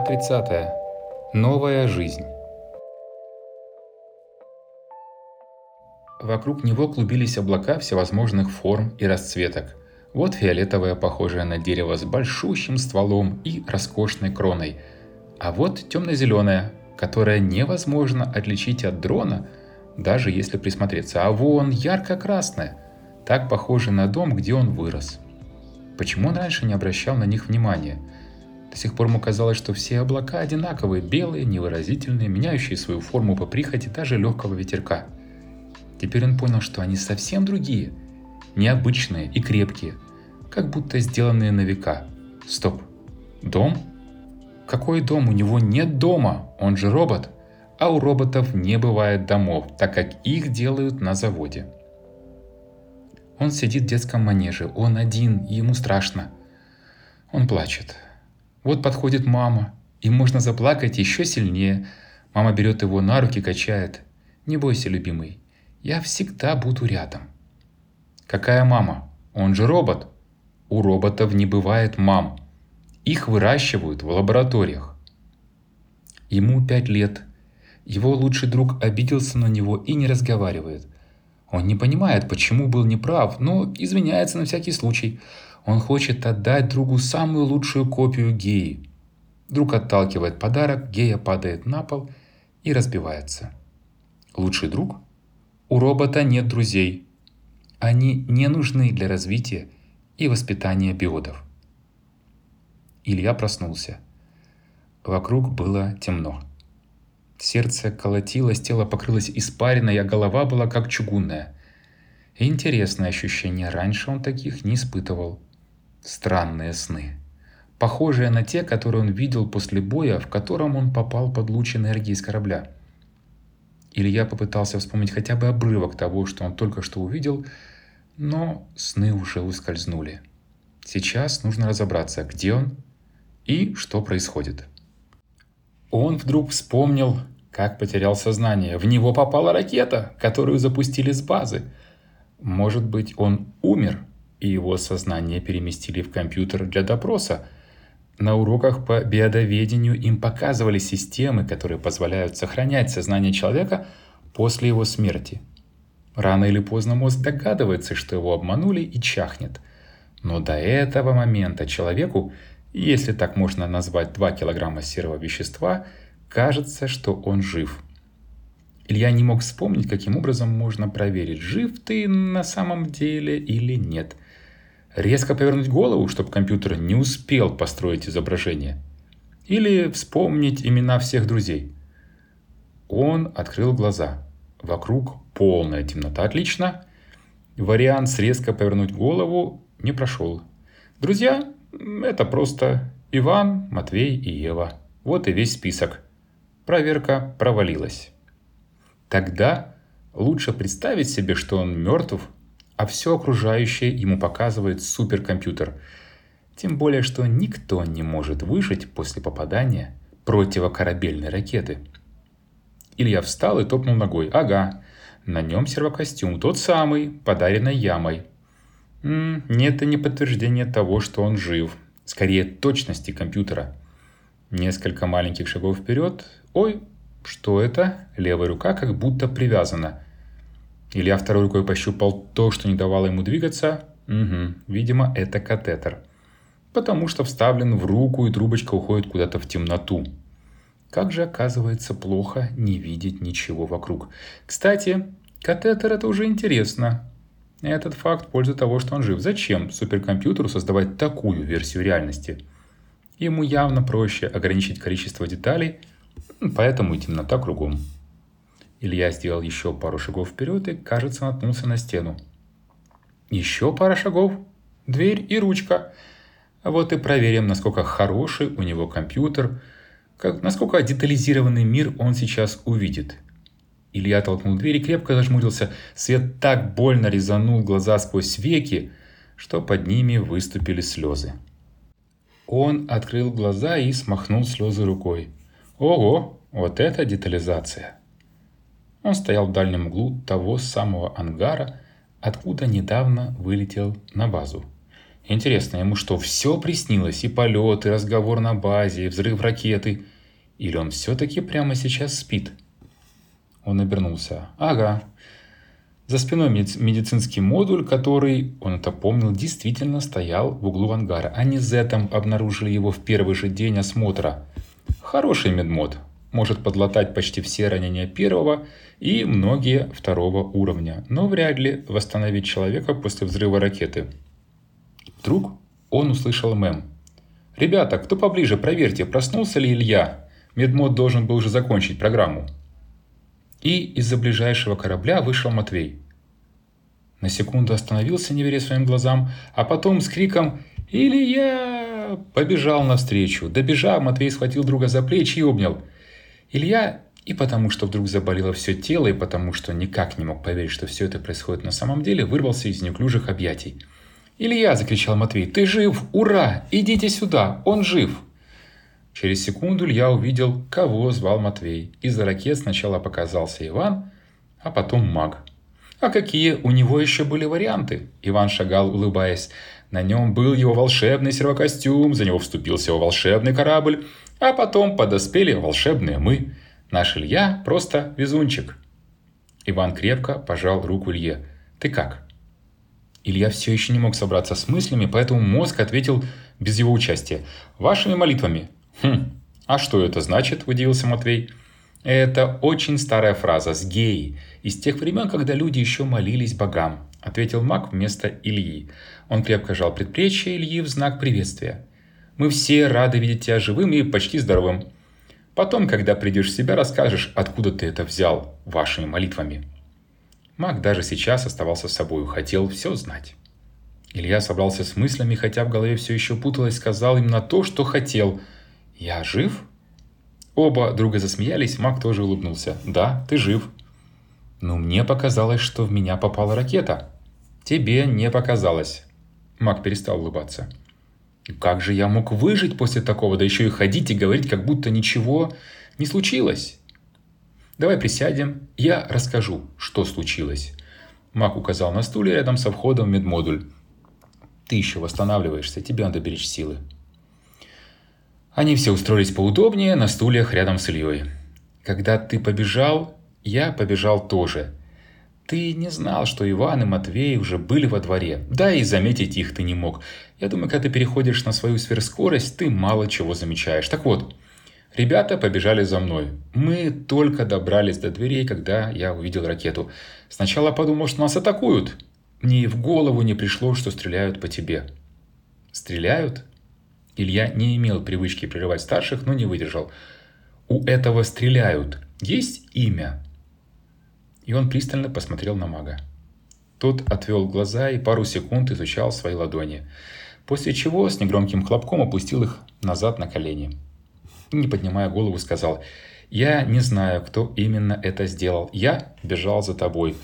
Глава 30. Новая жизнь. Вокруг него клубились облака всевозможных форм и расцветок. Вот фиолетовая, похожая на дерево с большущим стволом и роскошной кроной. А вот темно-зеленая, которая невозможно отличить от дрона, даже если присмотреться. А вон ярко-красная, так похожа на дом, где он вырос. Почему он раньше не обращал на них внимания? До сих пор ему казалось, что все облака одинаковые, белые, невыразительные, меняющие свою форму по прихоти даже легкого ветерка. Теперь он понял, что они совсем другие, необычные и крепкие, как будто сделанные на века. Стоп. Дом? Какой дом? У него нет дома, он же робот. А у роботов не бывает домов, так как их делают на заводе. Он сидит в детском манеже, он один, ему страшно. Он плачет. Вот подходит мама, и можно заплакать еще сильнее. Мама берет его на руки, качает. Не бойся, любимый, я всегда буду рядом. Какая мама? Он же робот. У роботов не бывает мам. Их выращивают в лабораториях. Ему пять лет. Его лучший друг обиделся на него и не разговаривает. Он не понимает, почему был неправ, но извиняется на всякий случай. Он хочет отдать другу самую лучшую копию геи. Друг отталкивает подарок, гея падает на пол и разбивается. Лучший друг? У робота нет друзей. Они не нужны для развития и воспитания биодов. Илья проснулся. Вокруг было темно. Сердце колотилось, тело покрылось испариной, а голова была как чугунная. Интересное ощущение, раньше он таких не испытывал. Странные сны. Похожие на те, которые он видел после боя, в котором он попал под луч энергии из корабля. Илья попытался вспомнить хотя бы обрывок того, что он только что увидел, но сны уже ускользнули. Сейчас нужно разобраться, где он и что происходит. Он вдруг вспомнил, как потерял сознание. В него попала ракета, которую запустили с базы. Может быть, он умер – и его сознание переместили в компьютер для допроса. На уроках по биодоведению им показывали системы, которые позволяют сохранять сознание человека после его смерти. Рано или поздно мозг догадывается, что его обманули и чахнет. Но до этого момента человеку, если так можно назвать 2 килограмма серого вещества, кажется, что он жив. Илья не мог вспомнить, каким образом можно проверить, жив ты на самом деле или нет – резко повернуть голову, чтобы компьютер не успел построить изображение. Или вспомнить имена всех друзей. Он открыл глаза. Вокруг полная темнота, отлично. Вариант с резко повернуть голову не прошел. Друзья – это просто Иван, Матвей и Ева. Вот и весь список. Проверка провалилась. Тогда лучше представить себе, что он мертв а все окружающее ему показывает суперкомпьютер. Тем более, что никто не может выжить после попадания противокорабельной ракеты. Илья встал и топнул ногой. Ага, на нем сервокостюм, тот самый, подаренный ямой. М-м, нет, это не подтверждение того, что он жив. Скорее, точности компьютера. Несколько маленьких шагов вперед. Ой, что это? Левая рука как будто привязана. Илья второй рукой пощупал то, что не давало ему двигаться. Угу, видимо, это катетер. Потому что вставлен в руку, и трубочка уходит куда-то в темноту. Как же оказывается плохо не видеть ничего вокруг. Кстати, катетер это уже интересно. Этот факт в пользу того, что он жив. Зачем суперкомпьютеру создавать такую версию реальности? Ему явно проще ограничить количество деталей, поэтому и темнота кругом. Илья сделал еще пару шагов вперед и, кажется, наткнулся на стену. Еще пара шагов, дверь и ручка. Вот и проверим, насколько хороший у него компьютер, как, насколько детализированный мир он сейчас увидит. Илья толкнул дверь и крепко зажмурился. Свет так больно резанул глаза сквозь веки, что под ними выступили слезы. Он открыл глаза и смахнул слезы рукой. Ого, вот это детализация! Он стоял в дальнем углу того самого ангара, откуда недавно вылетел на базу. Интересно, ему что, все приснилось? И полет, и разговор на базе, и взрыв ракеты? Или он все-таки прямо сейчас спит? Он обернулся. Ага. За спиной медицинский модуль, который, он это помнил, действительно стоял в углу ангара. Они с Зетом обнаружили его в первый же день осмотра. Хороший медмод. Может подлатать почти все ранения первого и многие второго уровня, но вряд ли восстановить человека после взрыва ракеты. Вдруг он услышал мем. «Ребята, кто поближе, проверьте, проснулся ли Илья? Медмод должен был уже закончить программу». И из-за ближайшего корабля вышел Матвей. На секунду остановился, не веря своим глазам, а потом с криком «Илья!» побежал навстречу. Добежав, Матвей схватил друга за плечи и обнял. Илья и потому, что вдруг заболело все тело, и потому, что никак не мог поверить, что все это происходит на самом деле, вырвался из неуклюжих объятий. «Илья!» – закричал Матвей. «Ты жив! Ура! Идите сюда! Он жив!» Через секунду Илья увидел, кого звал Матвей. Из-за ракет сначала показался Иван, а потом маг. А какие у него еще были варианты? Иван шагал, улыбаясь. На нем был его волшебный сервокостюм, за него вступился его волшебный корабль, а потом подоспели волшебные мы. Наш Илья просто везунчик. Иван крепко пожал руку Илье. «Ты как?» Илья все еще не мог собраться с мыслями, поэтому мозг ответил без его участия. «Вашими молитвами». «Хм, а что это значит?» – удивился Матвей. «Это очень старая фраза с геи, из тех времен, когда люди еще молились богам», – ответил маг вместо Ильи. Он крепко жал предплечье Ильи в знак приветствия. Мы все рады видеть тебя живым и почти здоровым. Потом, когда придешь в себя, расскажешь, откуда ты это взял вашими молитвами. Маг даже сейчас оставался с собой, хотел все знать. Илья собрался с мыслями, хотя в голове все еще путалось, сказал именно то, что хотел. «Я жив?» Оба друга засмеялись, маг тоже улыбнулся. «Да, ты жив». «Но мне показалось, что в меня попала ракета». «Тебе не показалось». Маг перестал улыбаться. Как же я мог выжить после такого, да еще и ходить и говорить, как будто ничего не случилось? Давай присядем, я расскажу, что случилось. Мак указал на стуле рядом со входом в медмодуль. Ты еще восстанавливаешься, тебе надо беречь силы. Они все устроились поудобнее на стульях рядом с Ильей. Когда ты побежал, я побежал тоже. Ты не знал, что Иван и Матвей уже были во дворе. Да и заметить их ты не мог. Я думаю, когда ты переходишь на свою сверхскорость, ты мало чего замечаешь. Так вот, ребята побежали за мной. Мы только добрались до дверей, когда я увидел ракету. Сначала подумал, что нас атакуют. Мне и в голову не пришло, что стреляют по тебе. Стреляют? Илья не имел привычки прерывать старших, но не выдержал. У этого стреляют. Есть имя? И он пристально посмотрел на мага. Тот отвел глаза и пару секунд изучал свои ладони после чего с негромким хлопком опустил их назад на колени. Не поднимая голову, сказал, «Я не знаю, кто именно это сделал. Я бежал за тобой,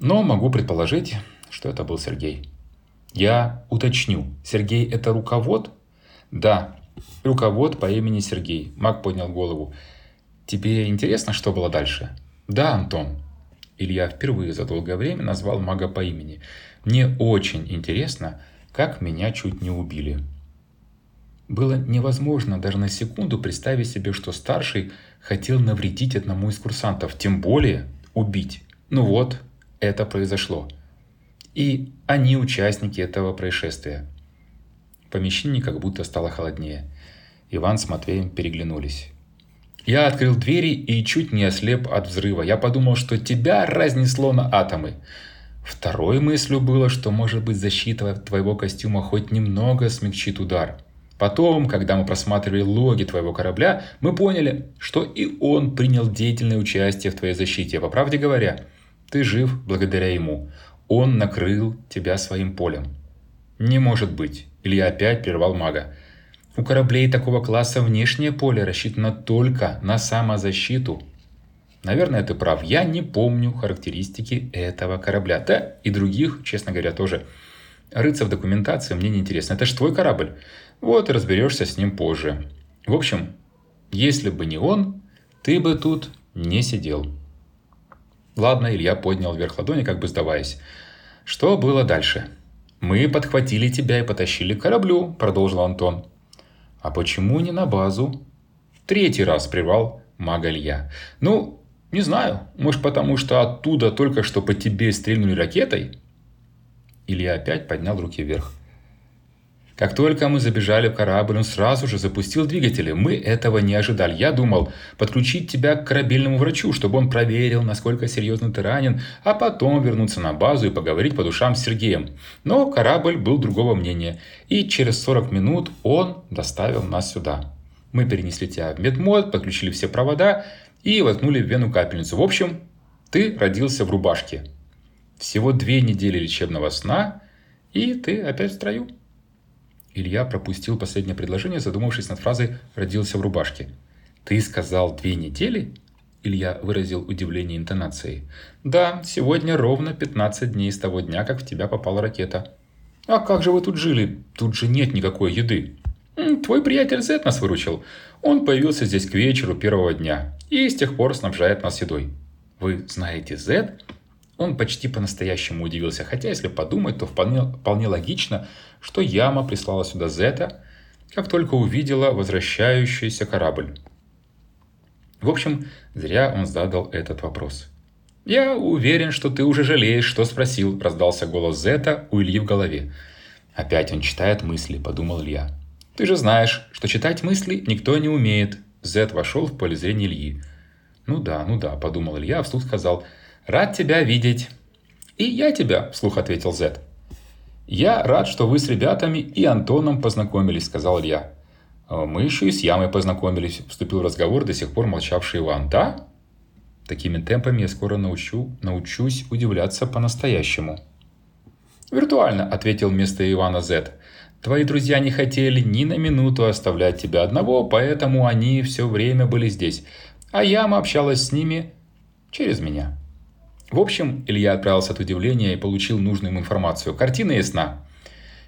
но могу предположить, что это был Сергей». «Я уточню. Сергей – это руковод?» «Да, руковод по имени Сергей». Мак поднял голову. «Тебе интересно, что было дальше?» «Да, Антон». Илья впервые за долгое время назвал мага по имени. «Мне очень интересно, как меня чуть не убили. Было невозможно даже на секунду представить себе, что старший хотел навредить одному из курсантов, тем более убить. Ну вот, это произошло. И они участники этого происшествия. Помещении как будто стало холоднее. Иван с Матвеем переглянулись. Я открыл двери и чуть не ослеп от взрыва. Я подумал, что тебя разнесло на атомы. Второй мыслью было, что может быть защита твоего костюма хоть немного смягчит удар. Потом, когда мы просматривали логи твоего корабля, мы поняли, что и он принял деятельное участие в твоей защите. По правде говоря, ты жив благодаря ему. Он накрыл тебя своим полем. Не может быть. Илья опять прервал мага. У кораблей такого класса внешнее поле рассчитано только на самозащиту, Наверное, ты прав. Я не помню характеристики этого корабля. Да, и других, честно говоря, тоже. Рыться в документации мне не интересно. Это же твой корабль. Вот разберешься с ним позже. В общем, если бы не он, ты бы тут не сидел. Ладно, Илья поднял вверх ладони, как бы сдаваясь. Что было дальше? «Мы подхватили тебя и потащили к кораблю», – продолжил Антон. «А почему не на базу?» Третий раз прервал мага Илья. «Ну, не знаю, может потому, что оттуда только что по тебе стрельнули ракетой?» Илья опять поднял руки вверх. Как только мы забежали в корабль, он сразу же запустил двигатели. Мы этого не ожидали. Я думал подключить тебя к корабельному врачу, чтобы он проверил, насколько серьезно ты ранен, а потом вернуться на базу и поговорить по душам с Сергеем. Но корабль был другого мнения, и через 40 минут он доставил нас сюда. Мы перенесли тебя в медмод, подключили все провода и воткнули в вену капельницу. В общем, ты родился в рубашке. Всего две недели лечебного сна, и ты опять в строю. Илья пропустил последнее предложение, задумавшись над фразой «родился в рубашке». «Ты сказал две недели?» Илья выразил удивление интонацией. «Да, сегодня ровно 15 дней с того дня, как в тебя попала ракета». «А как же вы тут жили? Тут же нет никакой еды». «Твой приятель Зет нас выручил. Он появился здесь к вечеру первого дня и с тех пор снабжает нас едой». «Вы знаете Зет?» Он почти по-настоящему удивился, хотя, если подумать, то вполне, вполне логично, что Яма прислала сюда Зета, как только увидела возвращающийся корабль. В общем, зря он задал этот вопрос. «Я уверен, что ты уже жалеешь, что спросил», – раздался голос Зета у Ильи в голове. «Опять он читает мысли», – подумал Илья. «Ты же знаешь, что читать мысли никто не умеет». Зет вошел в поле зрения Ильи. «Ну да, ну да», – подумал Илья, а вслух сказал – Рад тебя видеть. И я тебя, вслух ответил Зет. Я рад, что вы с ребятами и Антоном познакомились, сказал Илья. «А мы еще и с Ямой познакомились, вступил в разговор до сих пор молчавший Иван. Да? Такими темпами я скоро научу, научусь удивляться по-настоящему. «Виртуально», — ответил вместо Ивана Зет. «Твои друзья не хотели ни на минуту оставлять тебя одного, поэтому они все время были здесь, а Яма общалась с ними через меня». В общем, Илья отправился от удивления и получил нужную ему информацию. Картина ясна.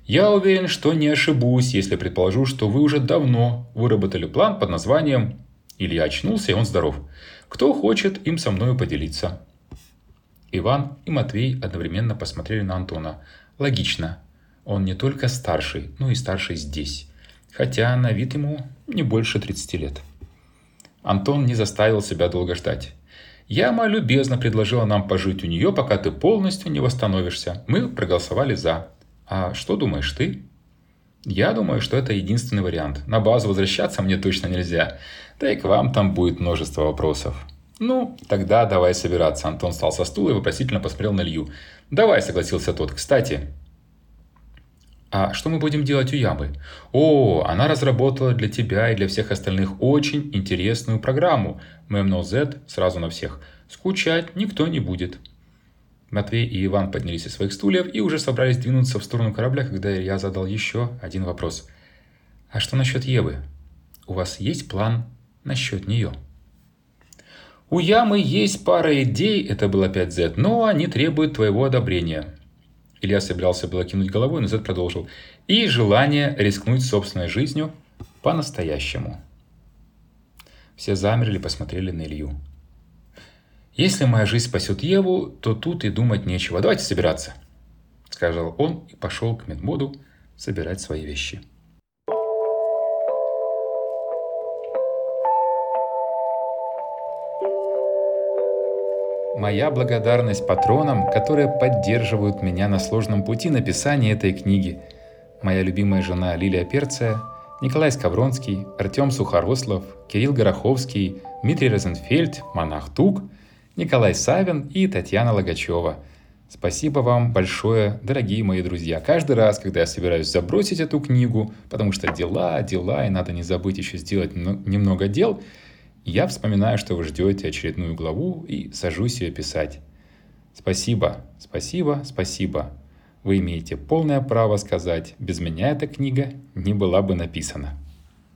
Я уверен, что не ошибусь, если предположу, что вы уже давно выработали план под названием «Илья очнулся, и он здоров». Кто хочет им со мной поделиться? Иван и Матвей одновременно посмотрели на Антона. Логично. Он не только старший, но и старший здесь. Хотя на вид ему не больше 30 лет. Антон не заставил себя долго ждать. Яма любезно предложила нам пожить у нее, пока ты полностью не восстановишься. Мы проголосовали «за». А что думаешь ты? Я думаю, что это единственный вариант. На базу возвращаться мне точно нельзя. Да и к вам там будет множество вопросов. Ну, тогда давай собираться. Антон встал со стула и вопросительно посмотрел на Илью. Давай, согласился тот. Кстати, а что мы будем делать у Ямы? О, она разработала для тебя и для всех остальных очень интересную программу. Мемно Z сразу на всех. Скучать никто не будет. Матвей и Иван поднялись из своих стульев и уже собрались двинуться в сторону корабля, когда я задал еще один вопрос. А что насчет Евы? У вас есть план насчет нее? У Ямы есть пара идей, это был опять Z, но они требуют твоего одобрения. Илья собирался было кинуть головой, но Зед продолжил. И желание рискнуть собственной жизнью по-настоящему. Все замерли, посмотрели на Илью. «Если моя жизнь спасет Еву, то тут и думать нечего. Давайте собираться», — сказал он и пошел к медмоду собирать свои вещи. Моя благодарность патронам, которые поддерживают меня на сложном пути написания этой книги. Моя любимая жена Лилия Перция, Николай Скавронский, Артем Сухорослов, Кирилл Гороховский, Дмитрий Розенфельд, Монах Тук, Николай Савин и Татьяна Логачева. Спасибо вам большое, дорогие мои друзья. Каждый раз, когда я собираюсь забросить эту книгу, потому что дела, дела, и надо не забыть еще сделать немного дел, я вспоминаю, что вы ждете очередную главу и сажусь ее писать. Спасибо, спасибо, спасибо. Вы имеете полное право сказать, без меня эта книга не была бы написана.